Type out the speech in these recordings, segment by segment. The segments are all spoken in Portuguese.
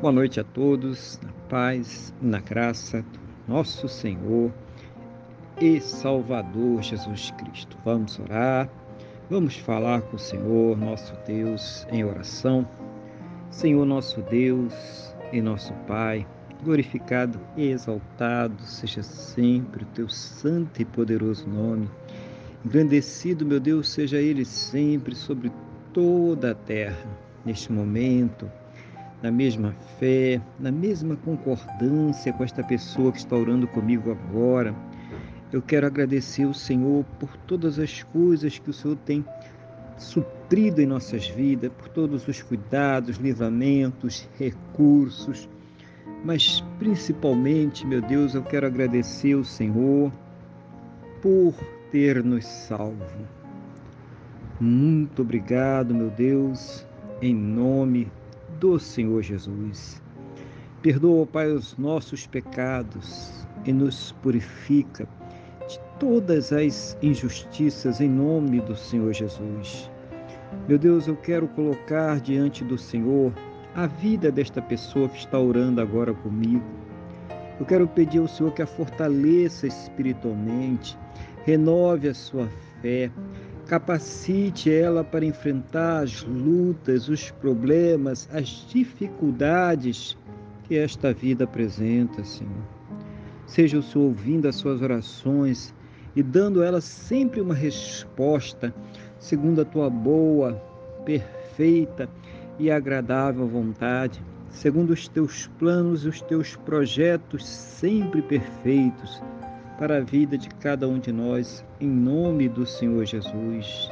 Boa noite a todos, na paz na graça do nosso Senhor e Salvador Jesus Cristo. Vamos orar, vamos falar com o Senhor, nosso Deus, em oração. Senhor, nosso Deus e nosso Pai, glorificado e exaltado seja sempre o teu santo e poderoso nome. Engrandecido, meu Deus, seja ele sempre sobre toda a terra. Neste momento, na mesma fé, na mesma concordância com esta pessoa que está orando comigo agora. Eu quero agradecer ao Senhor por todas as coisas que o Senhor tem suprido em nossas vidas, por todos os cuidados, livramentos, recursos, mas principalmente, meu Deus, eu quero agradecer ao Senhor por ter nos salvo. Muito obrigado, meu Deus, em nome do Senhor Jesus. Perdoa, Pai, os nossos pecados e nos purifica de todas as injustiças em nome do Senhor Jesus. Meu Deus, eu quero colocar diante do Senhor a vida desta pessoa que está orando agora comigo. Eu quero pedir ao Senhor que a fortaleça espiritualmente, renove a sua fé, Capacite ela para enfrentar as lutas, os problemas, as dificuldades que esta vida apresenta, Senhor. Seja o Senhor ouvindo as suas orações e dando a ela sempre uma resposta segundo a tua boa, perfeita e agradável vontade, segundo os teus planos e os teus projetos sempre perfeitos para a vida de cada um de nós, em nome do Senhor Jesus.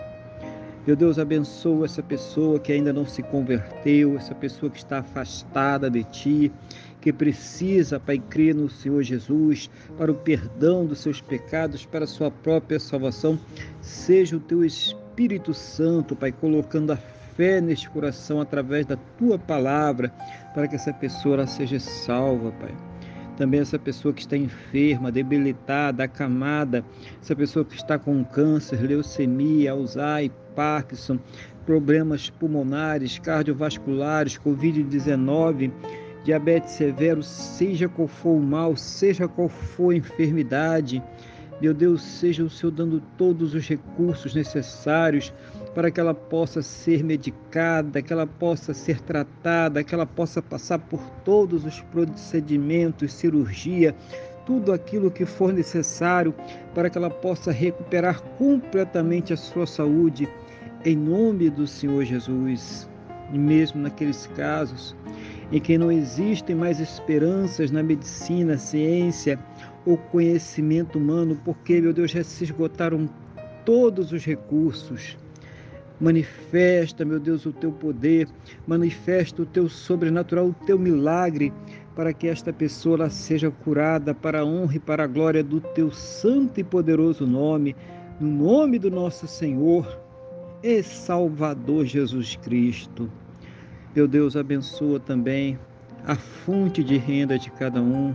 Meu Deus, abençoa essa pessoa que ainda não se converteu, essa pessoa que está afastada de Ti, que precisa, Pai, crer no Senhor Jesus para o perdão dos seus pecados, para a sua própria salvação. Seja o Teu Espírito Santo, Pai, colocando a fé neste coração através da Tua palavra, para que essa pessoa seja salva, Pai também essa pessoa que está enferma, debilitada, acamada, essa pessoa que está com câncer, leucemia, Alzheimer, Parkinson, problemas pulmonares, cardiovasculares, Covid-19, diabetes severo, seja qual for o mal, seja qual for a enfermidade, meu Deus, seja o Senhor dando todos os recursos necessários para que ela possa ser medicada, que ela possa ser tratada, que ela possa passar por todos os procedimentos, cirurgia, tudo aquilo que for necessário para que ela possa recuperar completamente a sua saúde, em nome do Senhor Jesus. E mesmo naqueles casos em que não existem mais esperanças na medicina, ciência ou conhecimento humano, porque, meu Deus, já se esgotaram todos os recursos Manifesta, meu Deus, o teu poder, manifesta o teu sobrenatural, o teu milagre, para que esta pessoa seja curada para a honra e para a glória do teu santo e poderoso nome, no nome do nosso Senhor e Salvador Jesus Cristo. Meu Deus, abençoa também a fonte de renda de cada um,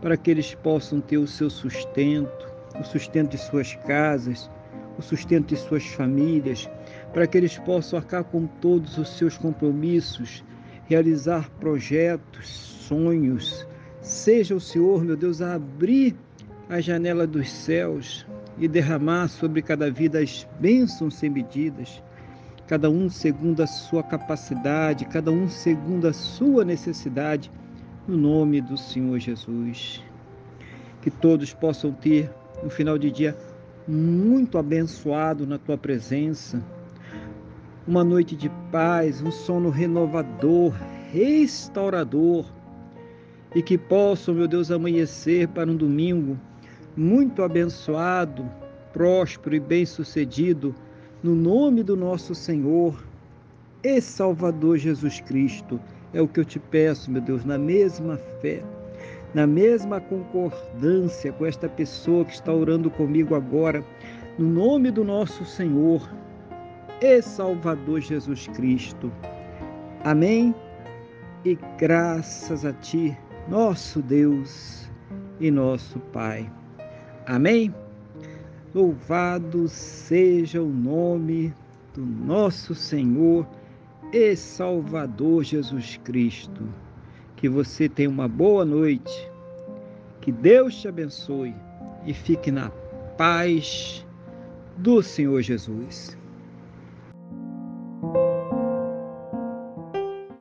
para que eles possam ter o seu sustento, o sustento de suas casas, o sustento de suas famílias, para que eles possam arcar com todos os seus compromissos, realizar projetos, sonhos. Seja o Senhor, meu Deus, a abrir a janela dos céus e derramar sobre cada vida as bênçãos sem medidas, cada um segundo a sua capacidade, cada um segundo a sua necessidade, no nome do Senhor Jesus. Que todos possam ter, no final de dia, muito abençoado na tua presença. Uma noite de paz, um sono renovador, restaurador. E que possam, meu Deus, amanhecer para um domingo muito abençoado, próspero e bem-sucedido, no nome do nosso Senhor e Salvador Jesus Cristo. É o que eu te peço, meu Deus, na mesma fé na mesma concordância com esta pessoa que está orando comigo agora, no nome do nosso Senhor e Salvador Jesus Cristo. Amém? E graças a Ti, nosso Deus e nosso Pai. Amém? Louvado seja o nome do nosso Senhor e Salvador Jesus Cristo. Que você tenha uma boa noite. Que Deus te abençoe e fique na paz do Senhor Jesus.